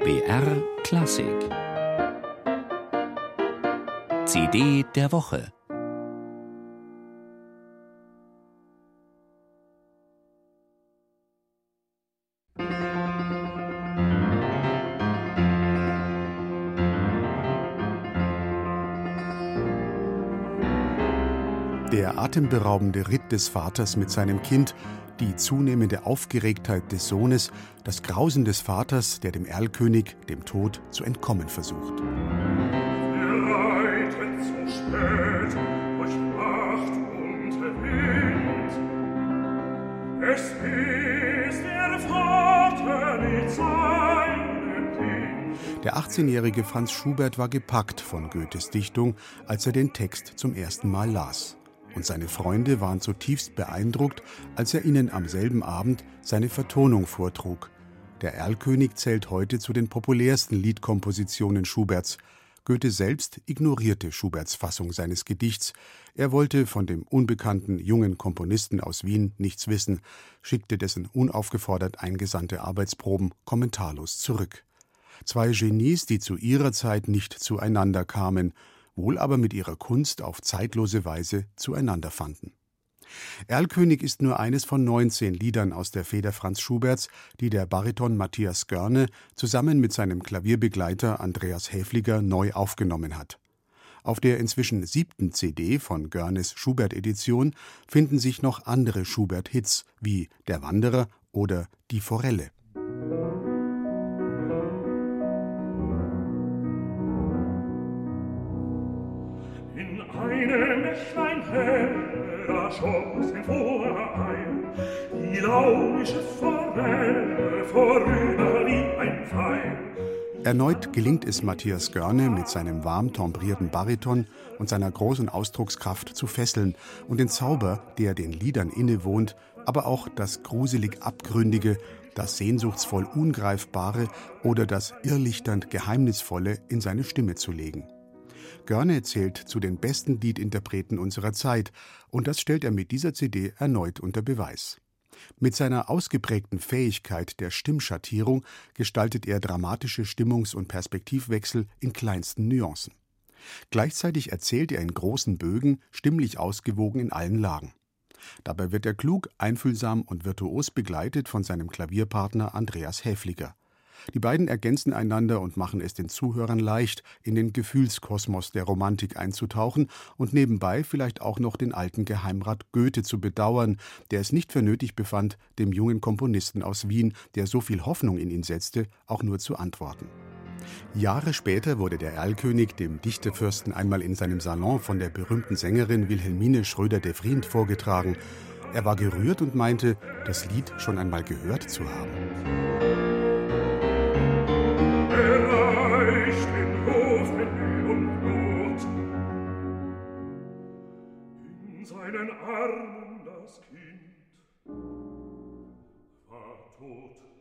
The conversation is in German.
BR Klassik. CD der Woche. Der atemberaubende Ritt des Vaters mit seinem Kind, die zunehmende Aufgeregtheit des Sohnes, das Grausen des Vaters, der dem Erlkönig, dem Tod, zu entkommen versucht. Wir reiten zu spät durch Nacht und Wind. Es ist der Vater mit seinem Kind. Der 18-jährige Franz Schubert war gepackt von Goethes Dichtung, als er den Text zum ersten Mal las und seine Freunde waren zutiefst beeindruckt, als er ihnen am selben Abend seine Vertonung vortrug. Der Erlkönig zählt heute zu den populärsten Liedkompositionen Schuberts. Goethe selbst ignorierte Schuberts Fassung seines Gedichts. Er wollte von dem unbekannten jungen Komponisten aus Wien nichts wissen, schickte dessen unaufgefordert eingesandte Arbeitsproben kommentarlos zurück. Zwei Genies, die zu ihrer Zeit nicht zueinander kamen, wohl aber mit ihrer Kunst auf zeitlose Weise zueinander fanden. Erlkönig ist nur eines von 19 Liedern aus der Feder Franz Schuberts, die der Bariton Matthias Görne zusammen mit seinem Klavierbegleiter Andreas Häfliger neu aufgenommen hat. Auf der inzwischen siebten CD von Görnes Schubert-Edition finden sich noch andere Schubert-Hits wie Der Wanderer oder Die Forelle. Einem Mächlein heller schoss emporein, die launische Forelle vorüber wie ein Pfeil. Erneut gelingt es Matthias Görne mit seinem warm timbrierten Bariton und seiner großen Ausdruckskraft zu fesseln und den Zauber, der den Liedern innewohnt, aber auch das gruselig Abgründige, das sehnsuchtsvoll Ungreifbare oder das irrlichternd Geheimnisvolle in seine Stimme zu legen. Görne zählt zu den besten Liedinterpreten unserer Zeit und das stellt er mit dieser CD erneut unter Beweis. Mit seiner ausgeprägten Fähigkeit der Stimmschattierung gestaltet er dramatische Stimmungs- und Perspektivwechsel in kleinsten Nuancen. Gleichzeitig erzählt er in großen Bögen, stimmlich ausgewogen in allen Lagen. Dabei wird er klug, einfühlsam und virtuos begleitet von seinem Klavierpartner Andreas Häfliger. Die beiden ergänzen einander und machen es den Zuhörern leicht, in den Gefühlskosmos der Romantik einzutauchen und nebenbei vielleicht auch noch den alten Geheimrat Goethe zu bedauern, der es nicht für nötig befand, dem jungen Komponisten aus Wien, der so viel Hoffnung in ihn setzte, auch nur zu antworten. Jahre später wurde der Erlkönig dem Dichterfürsten einmal in seinem Salon von der berühmten Sängerin Wilhelmine Schröder de Vriend vorgetragen. Er war gerührt und meinte, das Lied schon einmal gehört zu haben. In seinen Armen das Kind war tot.